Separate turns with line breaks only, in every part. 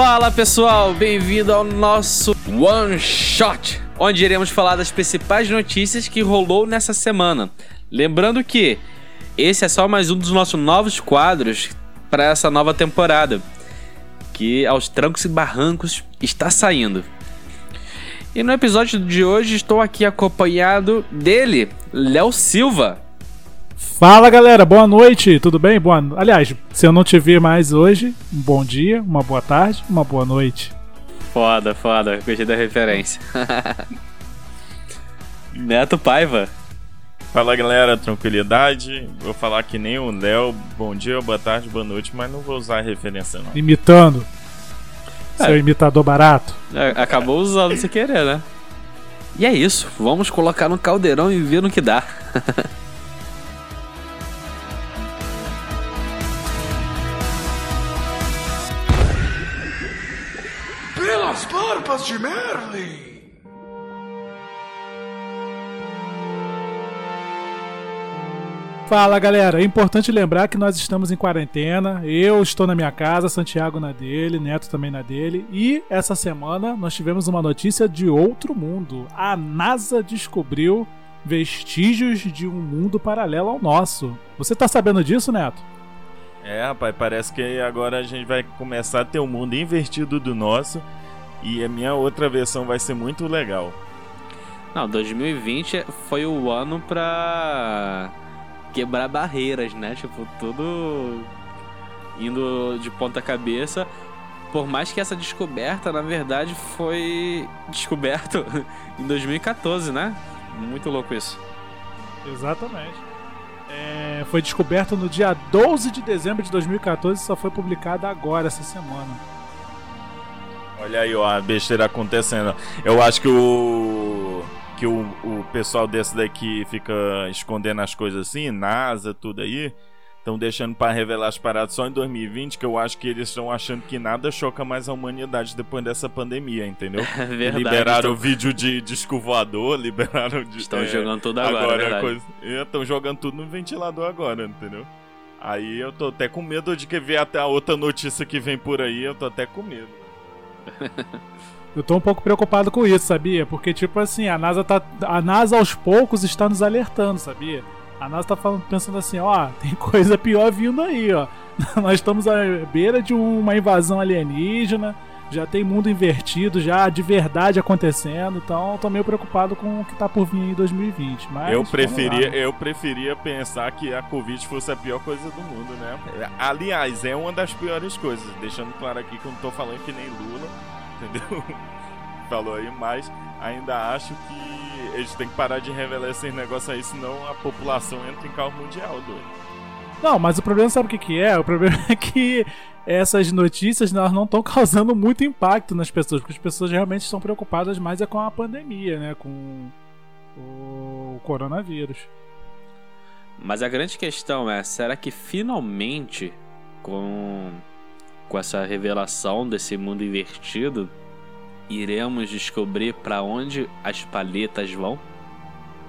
Fala pessoal, bem-vindo ao nosso One Shot, onde iremos falar das principais notícias que rolou nessa semana. Lembrando que esse é só mais um dos nossos novos quadros para essa nova temporada, que aos trancos e barrancos está saindo. E no episódio de hoje estou aqui acompanhado dele, Léo Silva.
Fala galera, boa noite, tudo bem? Boa... Aliás, se eu não te ver mais hoje, um bom dia, uma boa tarde, uma boa noite.
Foda, foda, gostei da referência. Neto Paiva.
Fala galera, tranquilidade. Vou falar que nem o Léo, bom dia, boa tarde, boa noite, mas não vou usar a referência não.
Imitando. É. Seu imitador barato.
É, acabou usando sem querer, né? E é isso, vamos colocar no caldeirão e ver no que dá.
barbas de Merlin!
Fala galera, é importante lembrar que nós estamos em quarentena. Eu estou na minha casa, Santiago na dele, Neto também na dele. E essa semana nós tivemos uma notícia de outro mundo. A NASA descobriu vestígios de um mundo paralelo ao nosso. Você tá sabendo disso, Neto?
É, rapaz, parece que agora a gente vai começar a ter um mundo invertido do nosso. E a minha outra versão vai ser muito legal.
Não, 2020 foi o ano pra quebrar barreiras, né? Tipo, tudo indo de ponta cabeça. Por mais que essa descoberta, na verdade, foi descoberto em 2014, né? Muito louco isso.
Exatamente. É, foi descoberto no dia 12 de dezembro de 2014 e só foi publicada agora, essa semana.
Olha aí, ó, a besteira acontecendo. Eu acho que o que o, o pessoal desse daqui fica escondendo as coisas assim, NASA, tudo aí, estão deixando para revelar as paradas só em 2020, que eu acho que eles estão achando que nada choca mais a humanidade depois dessa pandemia, entendeu?
É verdade,
liberaram o vídeo de disco voador, liberaram de,
Estão é, jogando tudo agora, agora
coisa, Estão jogando tudo no ventilador agora, entendeu? Aí eu tô até com medo de que ver até a outra notícia que vem por aí, eu tô até com medo.
Eu tô um pouco preocupado com isso, sabia? Porque, tipo assim, a NASA tá. A NASA aos poucos está nos alertando, sabia? A NASA tá falando, pensando assim, ó, tem coisa pior vindo aí, ó. Nós estamos à beira de uma invasão alienígena, já tem mundo invertido, já de verdade acontecendo, então tô meio preocupado com o que tá por vir em 2020. Mas
eu preferia, eu preferia pensar que a Covid fosse a pior coisa do mundo, né? Aliás, é uma das piores coisas, deixando claro aqui que eu não tô falando que nem Lula entendeu? Falou aí, mas ainda acho que eles têm que parar de revelar esses negócios aí, senão a população entra em caos mundial, doido.
Não, mas o problema sabe o que, que é? O problema é que essas notícias elas não estão causando muito impacto nas pessoas, porque as pessoas realmente estão preocupadas mais é com a pandemia, né? Com o coronavírus.
Mas a grande questão é, será que finalmente com com essa revelação desse mundo invertido, iremos descobrir para onde as palhetas vão?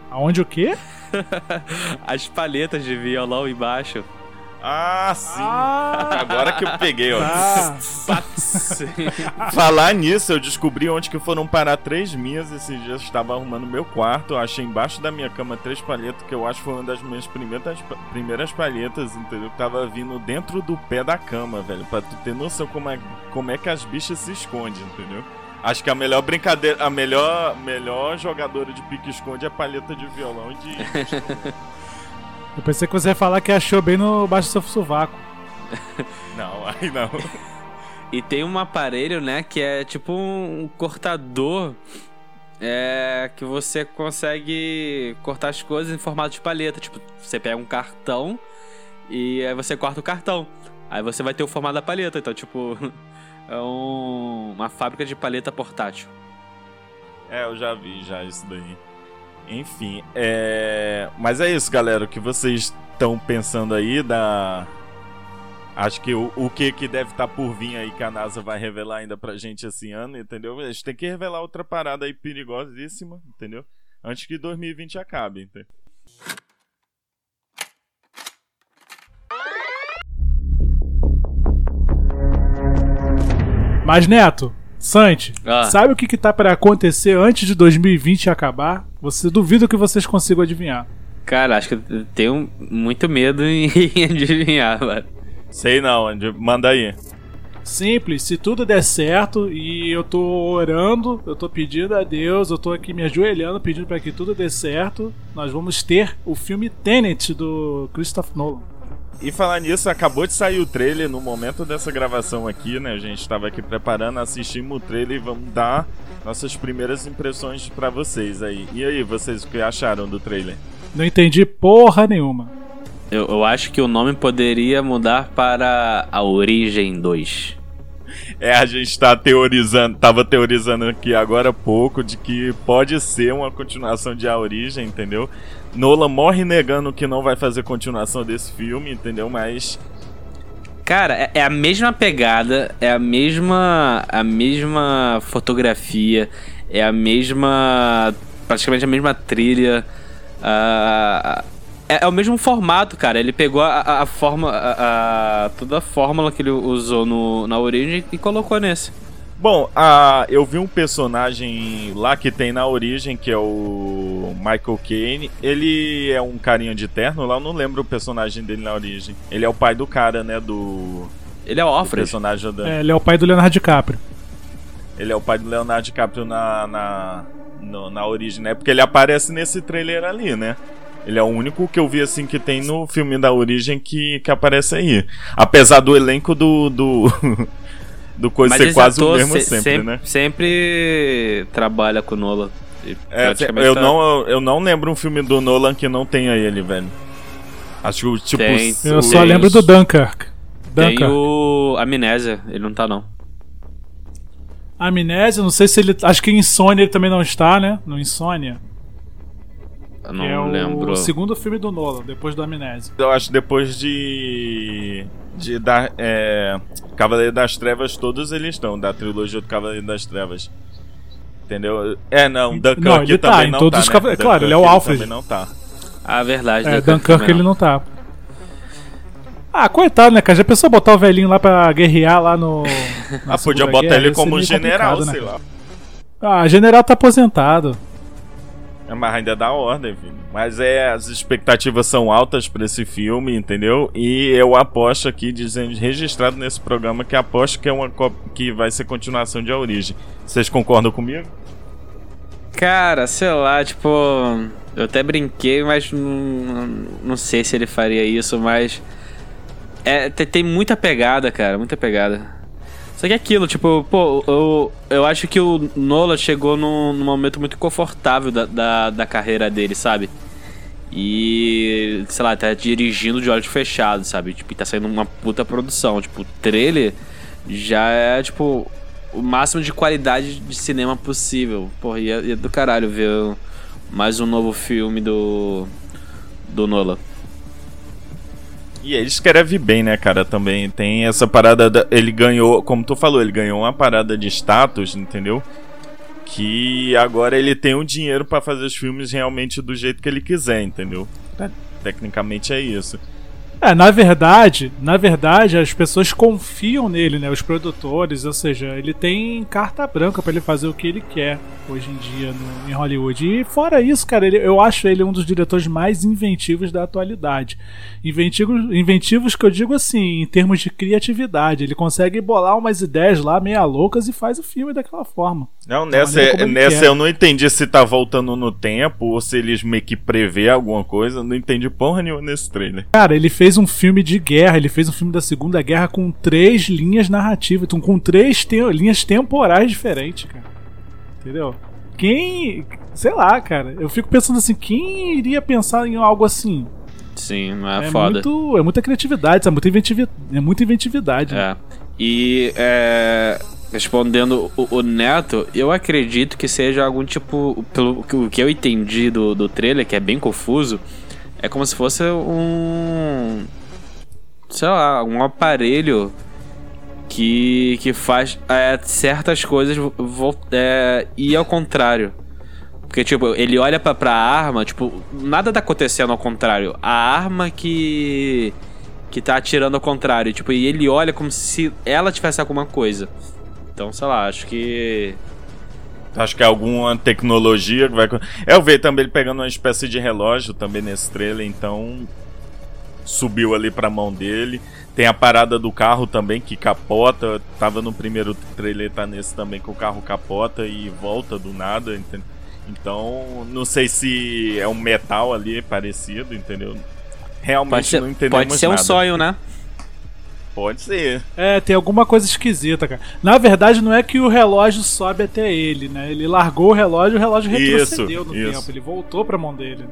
Aonde o quê?
as palhetas de violão embaixo.
Ah, sim. Ah, Agora que eu peguei, ó. Ah, Falar nisso, eu descobri onde que foram parar três minhas esses dias. Estava arrumando meu quarto, achei embaixo da minha cama três palhetas, que eu acho que foi uma das minhas primeiras, primeiras palhetas, entendeu? Que tava vindo dentro do pé da cama, velho. Pra tu ter noção como é, como é que as bichas se escondem, entendeu? Acho que a melhor brincadeira, a melhor, melhor jogadora de pique-esconde é palheta de violão e de.
Eu pensei que você ia falar que achou bem no baixo do seu sovaco.
não, aí não.
e tem um aparelho, né, que é tipo um cortador é, que você consegue cortar as coisas em formato de palheta. Tipo, você pega um cartão e aí você corta o cartão. Aí você vai ter o formato da palheta. Então, tipo, é um, uma fábrica de palheta portátil.
É, eu já vi já isso daí. Enfim, é. Mas é isso, galera. O que vocês estão pensando aí da. Acho que o, o que, que deve estar tá por vir aí que a NASA vai revelar ainda pra gente esse ano, entendeu? A gente tem que revelar outra parada aí perigosíssima, entendeu? Antes que 2020 acabe, entendeu?
Mas, Neto, Sante,
Ah.
sabe o que, que tá pra acontecer antes de 2020 acabar? Você duvido que vocês consigam adivinhar.
Cara, acho que eu tenho muito medo em adivinhar, mano.
Sei não, manda aí.
Simples, se tudo der certo e eu tô orando, eu tô pedindo a Deus, eu tô aqui me ajoelhando pedindo pra que tudo dê certo, nós vamos ter o filme Tenet do Christopher Nolan.
E falar nisso, acabou de sair o trailer no momento dessa gravação aqui, né? A gente tava aqui preparando, assistimos o trailer e vamos dar nossas primeiras impressões pra vocês aí. E aí, vocês o que acharam do trailer?
Não entendi porra nenhuma.
Eu, eu acho que o nome poderia mudar para A Origem 2.
É, a gente tá teorizando, tava teorizando aqui agora há pouco de que pode ser uma continuação de A Origem, entendeu? Nolan morre negando que não vai fazer continuação desse filme, entendeu? Mas
Cara, é, é a mesma pegada, é a mesma, a mesma fotografia, é a mesma, praticamente a mesma trilha. ah, é, é o mesmo formato, cara. Ele pegou a, a- a forma, a, a- toda a fórmula que ele usou no, na origem e colocou nesse.
Bom, a, eu vi um personagem lá que tem na origem, que é o Michael Caine. Ele é um carinha de terno lá, eu não lembro o personagem dele na origem. Ele é o pai do cara, né? Do,
Ele é o Alfred.
personagem da.
É, ele é o pai do Leonardo DiCaprio.
Ele é o pai do Leonardo DiCaprio na, na, no- na origem, né? Porque ele aparece nesse trailer ali, né? Ele é o único que eu vi assim que tem no filme da origem que, que aparece aí. Apesar do elenco do. do, do coisa ser
esse
quase o mesmo
se-
sempre,
sempre,
né?
sempre trabalha com o Nolan.
É, eu,
tá-
não, eu não lembro um filme do Nolan que não tenha ele, velho. Acho que, tipo.
Tem.
os-
Eu
os-
só lembro do Dunkirk.
Tem
Dunkirk.
o Amnésia, ele não tá não.
Amnésia, não sei se ele. Acho que em Insônia ele também não está, né? No Insônia.
Eu não
é
lembro.
o segundo filme do Nolan, depois do Amnésia.
Eu acho que depois de. De dar. É, Cavaleiro das Trevas, todos eles estão, da trilogia do Cavaleiro das Trevas. Entendeu? É, não, Dunkirk
Não, ele tá,
também
em
não
todos
tá.
os
né?
Cavale- claro, ele é o Alfred.
também não tá.
Ah, verdade.
É,
Dunkirk
Dunkirk
também
ele não tá. Ah, coitado, né, cara? Já pensou botar o velhinho lá pra guerrear lá no.
Ah, podia botar
Guerra?
ele como general,
complicado,
sei
né?
lá.
Ah, general tá aposentado.
É, mas ainda dá ordem, filho. Mas é, as expectativas são altas pra esse filme, entendeu? E eu aposto aqui, dizendo, registrado nesse programa, que aposto que é uma que vai ser continuação de A Origem. Vocês concordam comigo?
Cara, sei lá, tipo. Eu até brinquei, mas não, não sei se ele faria isso, mas. É, te- tem muita pegada, cara, muita pegada. Só que é aquilo, tipo, pô, eu, eu acho que o Nola chegou num, num momento muito confortável da, da, da carreira dele, sabe? E, sei lá, tá dirigindo de olhos fechados, sabe? Tipo, tá saindo uma puta produção. Tipo, o trailer já é, tipo, o máximo de qualidade de cinema possível. Porra, e é, é do caralho ver mais um novo filme do. do Nola.
E ele escreve bem, né, cara? Também tem essa parada. Da... Ele ganhou, como tu falou, ele ganhou uma parada de status, entendeu? Que agora ele tem o dinheiro pra fazer os filmes realmente do jeito que ele quiser, entendeu? Tecnicamente é isso.
É, na verdade, na verdade, as pessoas confiam nele, né? Os produtores, ou seja, ele tem carta branca pra ele fazer o que ele quer hoje em dia no- em Hollywood. E fora isso, cara, ele- eu acho ele um dos diretores mais inventivos da atualidade. Inventivos, inventivos que eu digo assim, em termos de criatividade. Ele consegue bolar umas ideias lá meia loucas e faz o filme daquela forma.
Não,
Da
nessa,
ele
nessa
quer.
eu não entendi se tá voltando no tempo ou se eles meio que prevê alguma coisa. Não entendi porra nenhuma nesse trailer.
Cara, ele fez um filme de guerra, ele fez um filme da Segunda Guerra com três linhas narrativas, então, com três te- linhas temporais diferentes, cara. Entendeu? Quem. Sei lá, cara. Eu fico pensando assim, quem iria pensar em algo assim?
Sim, não é,
É,
foda.
muito. É muita criatividade, é muita, inventivi- é muita inventividade.
É. E é, respondendo o, o Neto, eu acredito que seja algum tipo. Pelo que eu entendi do, do trailer, que é bem confuso, é como se fosse um. Sei lá, um aparelho que, que faz é, certas coisas é, ir ao contrário. Porque, tipo, ele olha pra, pra arma, tipo, nada tá acontecendo ao contrário. A arma que. que tá atirando ao contrário. Tipo, e ele olha como se ela tivesse alguma coisa. Então, sei lá, acho que.
Acho que é alguma tecnologia que vai. É, eu vejo também ele pegando uma espécie de relógio também nesse trailer, então. Subiu ali pra mão dele. Tem a parada do carro também que capota. Tava no primeiro trailer, tá nesse também que o carro capota e volta do nada, entendeu? Então, não sei se é um metal ali parecido, entendeu? Realmente
Pode ser,
não entendemos
pode ser um
nada.
sonho, né?
Pode ser.
É, tem alguma coisa esquisita, cara. Na verdade, não é que o relógio sobe até ele, né? Ele largou o relógio e o relógio
Isso,
retrocedeu no
isso.
tempo. Ele voltou pra mão dele.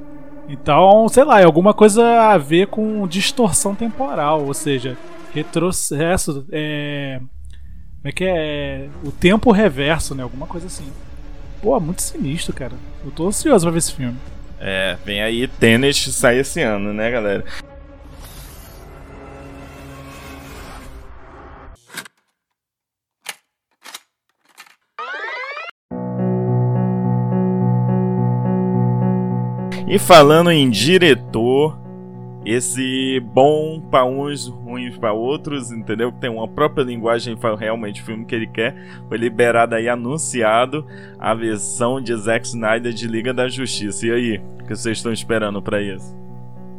Então, sei lá, é alguma coisa a ver com distorção temporal, ou seja, retrocesso, é... Como é que é? O tempo reverso, né? Alguma coisa assim. Pô, muito sinistro, cara. Eu tô ansioso pra ver esse filme.
É, vem aí Tenet sai esse ano, né, galera? E falando em diretor, esse bom pra uns, ruins pra outros, entendeu? Tem uma própria linguagem para realmente o filme que ele quer. Foi liberado aí, anunciado a versão de Zack Snyder de Liga da Justiça. E aí, o que vocês estão esperando pra isso?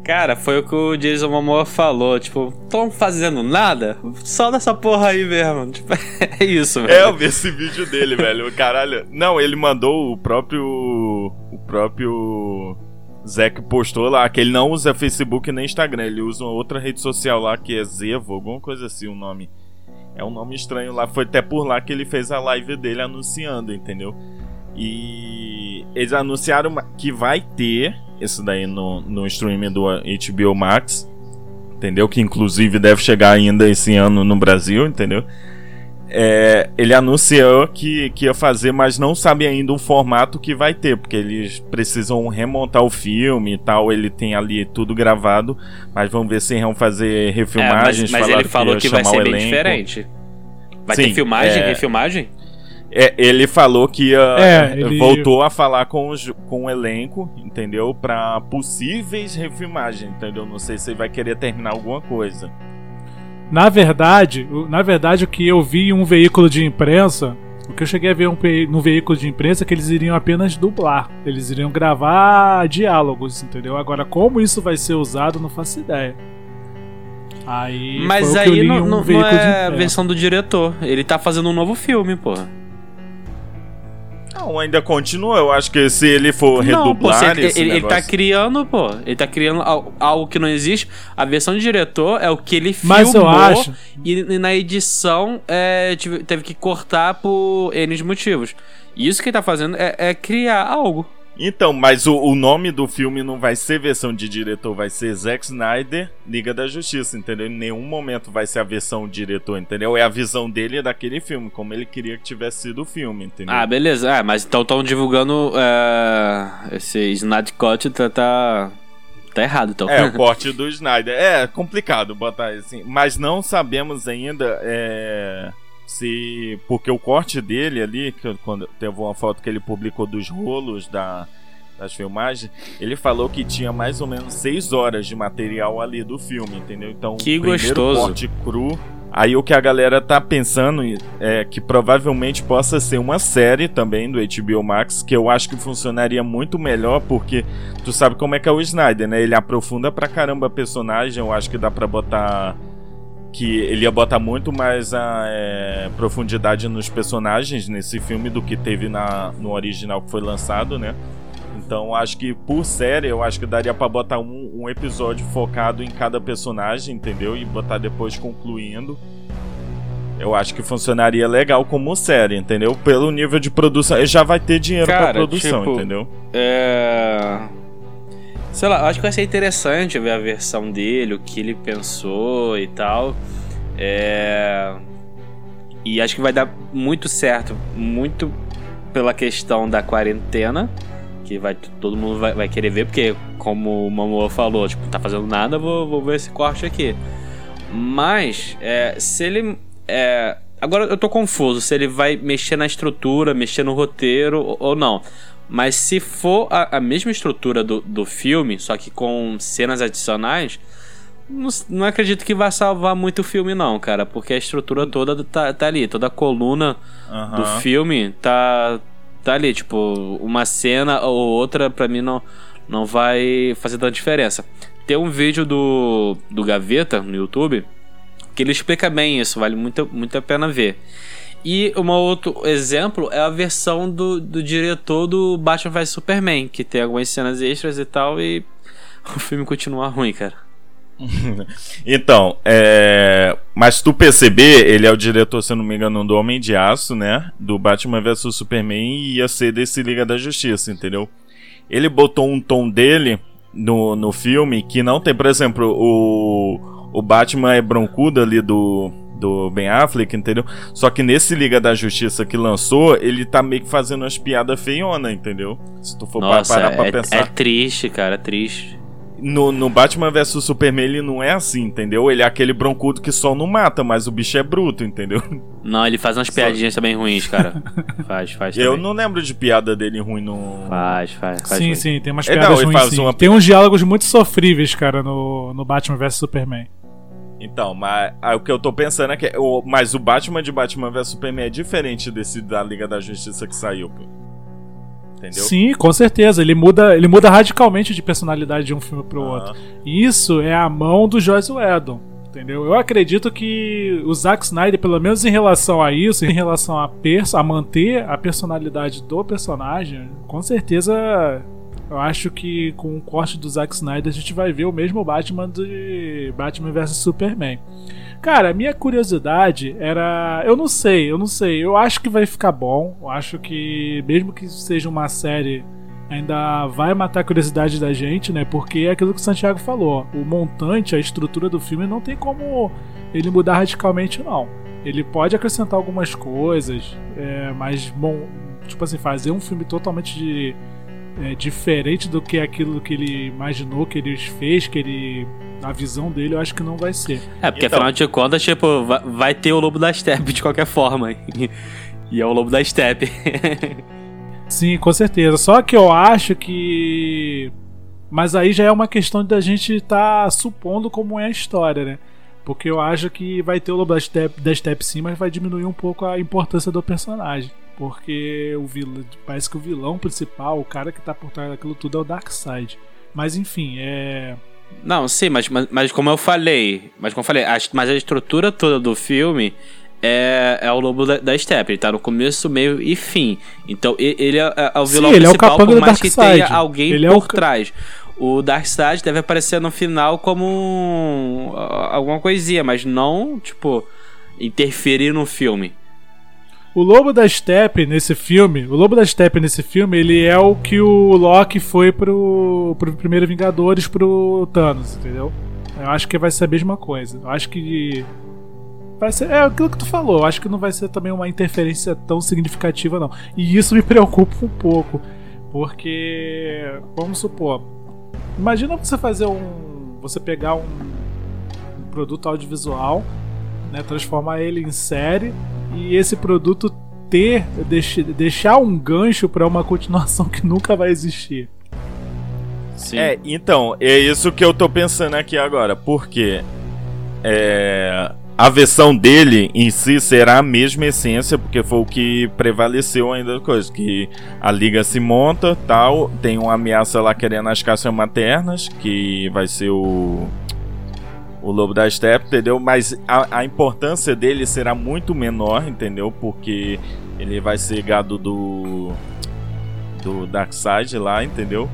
Cara, foi o que o Jason Momoa falou. Tipo, tão fazendo nada? Só dessa porra aí mesmo. Tipo, é isso, velho.
É, eu vi esse vídeo dele, velho. Caralho. Não, ele mandou o próprio. O próprio. Zack postou lá que ele não usa Facebook nem Instagram, ele usa uma outra rede social lá que é Zevo, alguma coisa assim o nome. É um nome estranho lá, foi até por lá que ele fez a live dele anunciando, entendeu? E eles anunciaram que vai ter esse daí no, no streaming do HBO Max, entendeu? Que inclusive deve chegar ainda esse ano no Brasil, entendeu? É, ele anunciou que, que ia fazer, mas não sabe ainda o formato que vai ter, porque eles precisam remontar o filme e tal. Ele tem ali tudo gravado, mas vamos ver se vão fazer
É,
refilmagens.
mas, mas
falaram
ele falou
ia
que vai ser bem
elenco.
diferente. Vai
Sim,
ter filmagem,
é-
refilmagem?
É, ele falou que ia,
É, ele-
voltou a falar com, os, com o elenco, entendeu? Pra possíveis refilmagens, entendeu? Não sei se ele vai querer terminar alguma coisa.
Na verdade, na verdade, o que eu vi em um veículo de imprensa, o que eu cheguei a ver um, no veículo de imprensa é que eles iriam apenas dublar. Eles iriam gravar diálogos, entendeu? Agora, como isso vai ser usado, não faço ideia. Aí,
Mas aí não,
um
não- não é a versão do diretor. Ele tá fazendo um novo filme, porra.
Não, ainda continua. Eu acho que se ele for
Não, pô,
redublar
se ele,
esse
ele, ele tá
negócio...
criando, pô. Ele tá criando al- algo que não existe. A versão do diretor é o que ele
Mas eu
filmou
acho-
e, e na edição é, teve que cortar por N motivos. E isso que ele tá fazendo é, é criar algo.
Então, mas o, o nome do filme não vai ser versão de diretor, vai ser Zack Snyder, Liga da Justiça, entendeu? Em nenhum momento vai ser a versão diretor, entendeu? É a visão dele daquele filme, como ele queria que tivesse sido o filme, entendeu?
Ah, beleza. Ah, mas então estão divulgando é, esse Snyder Cut tá, tá, tá errado, então.
É, o corte do Snyder. É complicado botar assim. Mas não sabemos ainda é, se. Porque o corte dele ali, que quando teve uma foto que ele publicou dos rolos da, das filmagens, ele falou que tinha mais ou menos seis horas de material ali do filme, entendeu? Então,
Que gostoso.
corte cru. Aí o que a galera tá pensando é que provavelmente possa ser uma série também do HBO Max, que eu acho que funcionaria muito melhor, porque tu sabe como é que é o Snyder, né? Ele aprofunda pra caramba personagem, eu acho que dá pra botar. Que ele ia botar muito mais a é, profundidade nos personagens nesse filme do que teve na, no original que foi lançado, né? Então acho que por série eu acho que daria pra botar um, um episódio focado em cada personagem, entendeu? E botar depois concluindo. Eu acho que funcionaria legal como série, entendeu? Pelo nível de produção. Já vai ter dinheiro pra
Cara,
produção,
tipo,
entendeu?
É. Sei lá, acho que vai ser interessante ver a versão dele, o que ele pensou e tal. É. E acho que vai dar muito certo, muito pela questão da quarentena, que vai todo mundo vai, vai querer ver, porque como o Momoa falou, tipo, tá fazendo nada, vou, vou ver esse corte aqui. Mas, é, se ele. é, agora eu tô confuso se ele vai mexer na estrutura, mexer no roteiro ou não. Mas se for a, a mesma estrutura do, do filme, só que com cenas adicionais, Não, não acredito que vai salvar muito o filme, não, cara. Porque a estrutura toda tá, tá ali. Toda a coluna do
Aham.
filme tá, tá ali. Tipo, uma cena ou outra, pra mim, não, não vai fazer tanta diferença. Tem um vídeo do, do Gaveta no YouTube que ele explica bem isso. Vale muito, muito a pena ver. E um outro exemplo é a versão do, do diretor do Batman vs Superman, que tem algumas cenas extras e tal, e o filme continua ruim, cara.
Então, é... mas tu perceber, ele é o diretor, se não me engano, do Homem de Aço, né? Do Batman vs Superman e ia ser desse Liga da Justiça, entendeu? Ele botou um tom dele no, no filme que não tem, por exemplo, o, o Batman é broncudo ali do, do Ben Affleck, entendeu? Só que nesse Liga da Justiça que lançou, ele tá meio que fazendo umas piadas feiona, entendeu? Se tu for
Nossa,
parar pra
é,
pensar.
é triste, cara, é triste.
No, no Batman vs Superman ele não é assim, entendeu? Ele é aquele broncudo que só não mata, mas o bicho é bruto, entendeu?
Não, ele faz umas
Só-
piadinhas também ruins, cara. faz, faz
Eu
também.
não lembro de piada dele ruim no.
Faz, faz, faz.
Sim,
ruim.
sim, tem umas
É,
piadas
não, ele
ruins,
faz
sim.
uma-
Tem uns diálogos muito sofríveis, cara, no, no Batman vs Superman.
Então, mas o que eu tô pensando é que. O, mas o Batman de Batman vs Superman é diferente desse da Liga da Justiça que saiu. pô. Entendeu?
Sim, com certeza. Ele muda, ele muda radicalmente de personalidade de um filme pro
Aham.
outro. E Isso é a mão do Joss Whedon. Entendeu? Eu acredito que o Zack Snyder, pelo menos em relação a isso, em relação a, a manter a personalidade do personagem, com certeza eu acho que com o corte do Zack Snyder a gente vai ver o mesmo Batman de Batman vs Superman. Cara, a minha curiosidade era. Eu não sei, eu não sei. Eu acho que vai ficar bom. Eu acho que, mesmo que seja uma série, ainda vai matar a curiosidade da gente, né? Porque é aquilo que o Santiago falou. O montante, a estrutura do filme não tem como ele mudar radicalmente, não. Ele pode acrescentar algumas coisas, é, mas, bom, tipo assim, fazer um filme totalmente de- é, diferente do que aquilo que ele imaginou, que ele fez, que ele. A visão dele, eu acho que não vai ser.
É, porque
Então-
afinal de contas, tipo, vai, vai ter o Lobo da Steppe de qualquer forma. E é o Lobo da Steppe.
Sim, com certeza. Só que eu acho que. Mas aí já é uma questão da gente estar tá supondo como é a história, né? Porque eu acho que vai ter o Lobo da Step, da Step sim, mas vai diminuir um pouco a importância do personagem. Porque o vilão, parece que o vilão principal, o cara que tá por trás daquilo tudo é o Darkseid. Mas enfim, é.
Não, sim, mas, mas, mas como eu falei, mas como eu falei, a, mas a estrutura toda do filme é, é o Lobo da, da Steppe. Ele tá no começo, meio e fim. Então ele é, é o
Sim,
vilão
ele é o
principal, por mais que tenha alguém
Ele é o
por trás. O Darkseid deve aparecer no final como um- alguma coisinha, mas não, tipo, interferir no filme.
O Lobo da Steppe nesse filme, o Lobo da Steppe nesse filme, ele é o que o Loki foi pro, pro primeiro Vingadores pro Thanos, entendeu? Eu acho que vai ser a mesma coisa. Eu acho que vai ser é aquilo que tu falou. Eu acho que não vai ser também uma interferência tão significativa não. E isso me preocupa um pouco, porque vamos supor, imagina você fazer um, você pegar um, produto audiovisual, né, transformar ele em série e esse produto ter deix- deixar um gancho pra uma continuação que nunca vai existir.
Sim.
É, então, é isso que eu tô pensando aqui agora. Porque é, a versão dele em si será a mesma essência, porque foi o que prevaleceu ainda da coisa. Que a liga se monta, tal, tem uma ameaça lá querendo as caças maternas, que vai ser o. O Lobo da Steppe, entendeu? Mas a, a importância dele será muito menor, entendeu? Porque ele vai ser gado do. Do Darkseid lá, entendeu?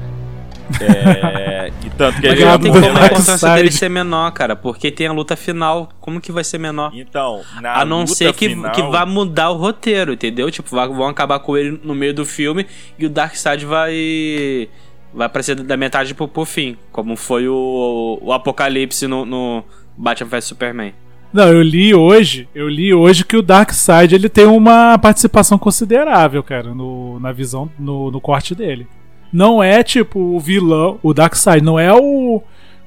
É, e tanto que
Mas
ele
não
Obrigado,
tem como a importância dele ser menor, cara, porque tem a luta final. Como que vai ser menor?
Então, na
A não ser que,
final,
que vá mudar o roteiro, entendeu? Tipo, vão acabar com ele no meio do filme e o Darkseid vai. Vai aparecer da metade pro, pro fim, como foi o, o Apocalipse no, no Batman vs Superman.
Não, eu li hoje, eu li hoje que o Darkseid ele tem uma participação considerável, cara, no, na visão, no, no corte dele. Não é tipo o vilão, o Darkseid não é o,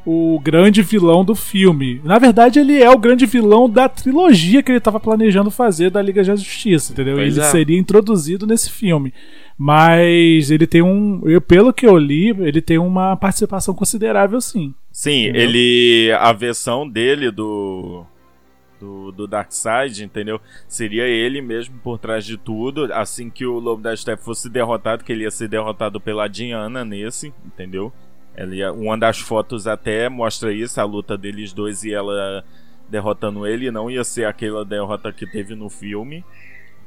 o grande vilão do filme. Na verdade, ele é o grande vilão da trilogia que ele estava planejando fazer da Liga da Justiça, entendeu?
Pois
ele
é.
seria introduzido nesse filme. Mas ele tem um. Eu, pelo que eu li, ele tem uma participação considerável, sim.
Sim, entendeu? ele. A versão dele do. Do, do Darkseid, entendeu? Seria ele mesmo por trás de tudo. Assim que o Lobo da Steppe fosse derrotado, que ele ia ser derrotado pela Diana nesse, entendeu? Ele, uma das fotos até mostra isso, a luta deles dois e ela derrotando ele. Não ia ser aquela derrota que teve no filme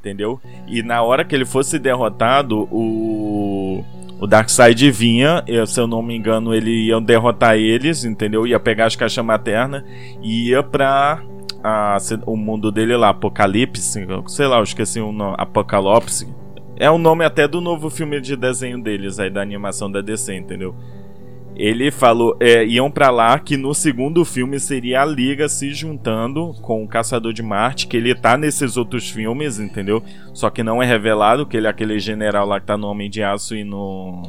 entendeu? E na hora que ele fosse derrotado, o, o Darkseid vinha, se eu não me engano, ele ia derrotar eles, entendeu? Ia pegar as caixas maternas e ia pra a, o mundo dele lá, Apocalipse, sei lá, eu esqueci o nome, Apocalipse. É o nome até do novo filme de desenho deles aí, da animação da DC, entendeu? Ele falou, é, iam para lá que no segundo filme seria a Liga se juntando com o Caçador de Marte, que ele tá nesses outros filmes, entendeu? Só que não é revelado que ele é aquele general lá que tá no Homem de Aço e no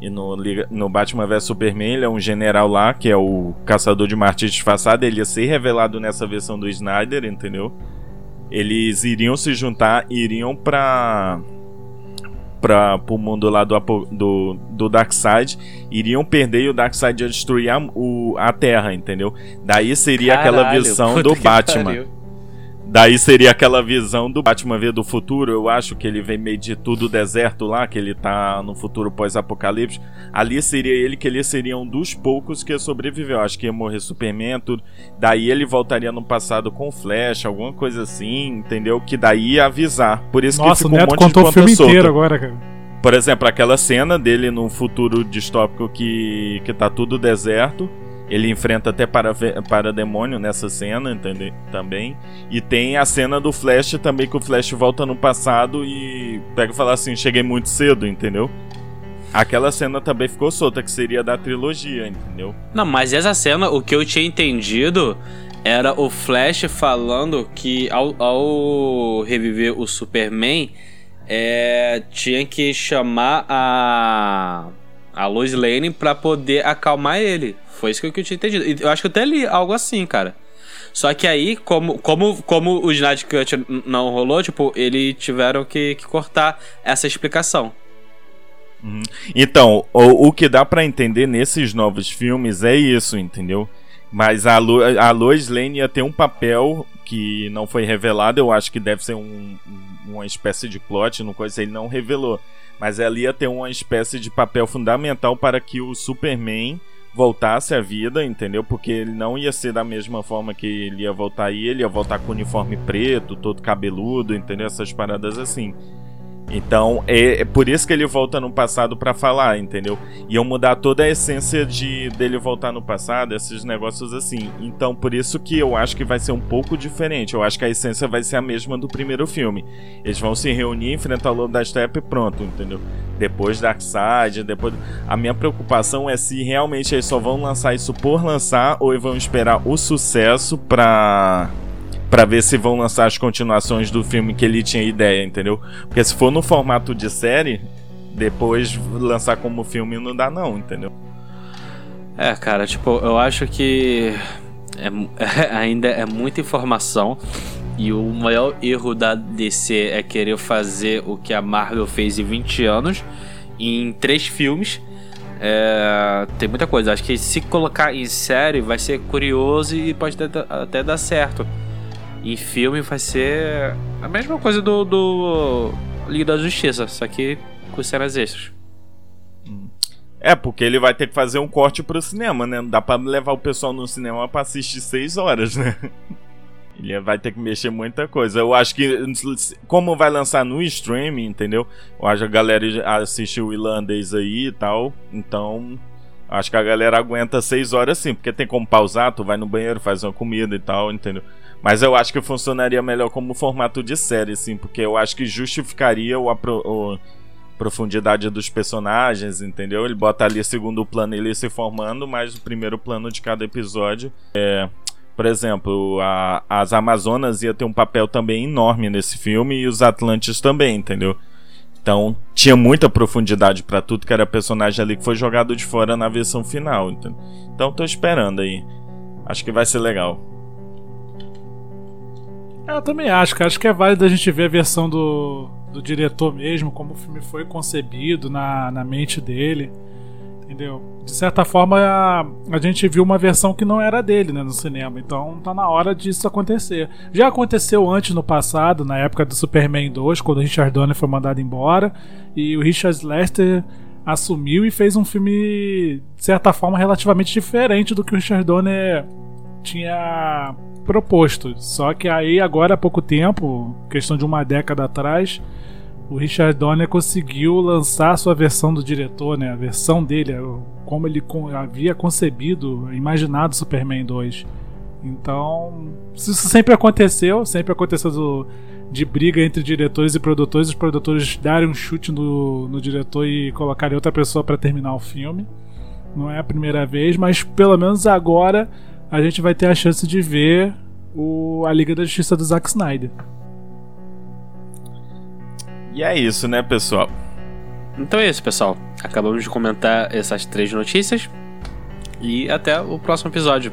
e no, no Batman vs Superman, ele é um general lá, que é o Caçador de Marte disfarçado, ele ia ser revelado nessa versão do Snyder, entendeu? Eles iriam se juntar, iriam pra para o mundo lá do, do, do Darkseid, iriam perder e o Darkseid ia destruir a, o, a Terra, entendeu? Daí seria Caralho, aquela visão do Batman. Pariu. Daí seria aquela visão do Batman ver do futuro. Eu acho que ele vem meio de tudo deserto lá, que ele tá no futuro pós-apocalipse. Ali seria ele que ele seria um dos poucos que sobreviveu. Acho que ia morrer Superman, tudo. Daí ele voltaria no passado com Flash, alguma coisa assim, entendeu? Que daí ia avisar. Por isso
Nossa,
que ficou
o Neto
um monte
contou
de
o filme
solta.
inteiro agora, cara.
Por exemplo, aquela cena dele num futuro distópico que, que tá tudo deserto. Ele enfrenta até para, para demônio nessa cena entende? também. E tem a cena do Flash também, que o Flash volta no passado e pega e fala assim: cheguei muito cedo, entendeu? Aquela cena também ficou solta, que seria da trilogia, entendeu?
Não, mas essa cena, o que eu tinha entendido era o Flash falando que ao, ao reviver o Superman, é, tinha que chamar a a Lois Lane para poder acalmar ele. Foi isso que eu tinha entendido. Eu acho que eu até li algo assim, cara. Só que aí, como, como, como o Snyder Cut não rolou, tipo, eles tiveram que, que cortar essa explicação.
Uhum. Então, o, o que dá para entender nesses novos filmes é isso, entendeu? Mas a, Lo, a Lois Lane ia ter um papel que não foi revelado, eu acho que deve ser um, uma espécie de plot, no coisa ele não revelou. Mas ela ia ter uma espécie de papel fundamental para que o Superman voltasse à vida, entendeu? Porque ele não ia ser da mesma forma que ele ia voltar aí, ele ia voltar com uniforme preto, todo cabeludo, entendeu? Essas paradas assim. Então, é, é, por isso que ele volta no passado para falar, entendeu? Iam mudar toda a essência de dele voltar no passado, esses negócios assim. Então, por isso que eu acho que vai ser um pouco diferente. Eu acho que a essência vai ser a mesma do primeiro filme. Eles vão se reunir, enfrentar o Lobo da Steppe e pronto, entendeu? Depois Darkseid, depois... A minha preocupação é se realmente eles só vão lançar isso por lançar ou vão esperar o sucesso pra para ver se vão lançar as continuações do filme que ele tinha ideia, entendeu? Porque se for no formato de série, depois lançar como filme não dá não, entendeu?
É, cara, tipo, eu acho que é, é, ainda é muita informação e o maior erro da DC é querer fazer o que a Marvel fez em 20 anos em três filmes. É, tem muita coisa. Acho que se colocar em série vai ser curioso e pode até, até dar certo. Em filme vai ser a mesma coisa do, do Liga da Justiça, só que com cenas extras.
É, porque ele vai ter que fazer um corte pro cinema, né? Não dá pra levar o pessoal no cinema pra assistir seis horas, né? Ele vai ter que mexer muita coisa. Eu acho que, como vai lançar no streaming, entendeu? Eu acho que a galera assistiu o irlandês aí e tal. Então, acho que a galera aguenta seis horas sim, porque tem como pausar, tu vai no banheiro, faz uma comida e tal, entendeu? Mas eu acho que funcionaria melhor como formato de série, sim, porque eu acho que justificaria o, o profundidade dos personagens, entendeu? Ele bota ali segundo plano ele se formando, mas o primeiro plano de cada episódio é. Por exemplo, a, as Amazonas ia ter um papel também enorme nesse filme e os Atlantes também, entendeu? Então tinha muita profundidade para tudo que era personagem ali que foi jogado de fora na versão final. Entendeu? Então tô esperando aí. Acho que vai ser legal.
Eu também acho, cara. Acho que é válido a gente ver a versão do, do diretor mesmo, como o filme foi concebido na, na mente dele. Entendeu? De certa forma, a, a gente viu uma versão que não era dele né, no cinema. Então tá na hora disso acontecer. Já aconteceu antes no passado, na época do Superman 2, quando o Richard Donner foi mandado embora. E o Richard Lester assumiu e fez um filme, de certa forma, relativamente diferente do que o Richard Donner tinha proposto. Só que aí, agora há pouco tempo, questão de uma década atrás, o Richard Donner conseguiu lançar a sua versão do diretor, né? A versão dele, como ele havia concebido, imaginado Superman 2. Então, isso sempre aconteceu, sempre aconteceu do, de briga entre diretores e produtores, os produtores darem um chute no, no diretor e colocarem outra pessoa para terminar o filme. Não é a primeira vez, mas pelo menos agora a gente vai ter a chance de ver o, a Liga da Justiça do Zack Snyder.
E é isso, né, pessoal?
Então é isso, pessoal. Acabamos de comentar essas três notícias. E até o próximo episódio.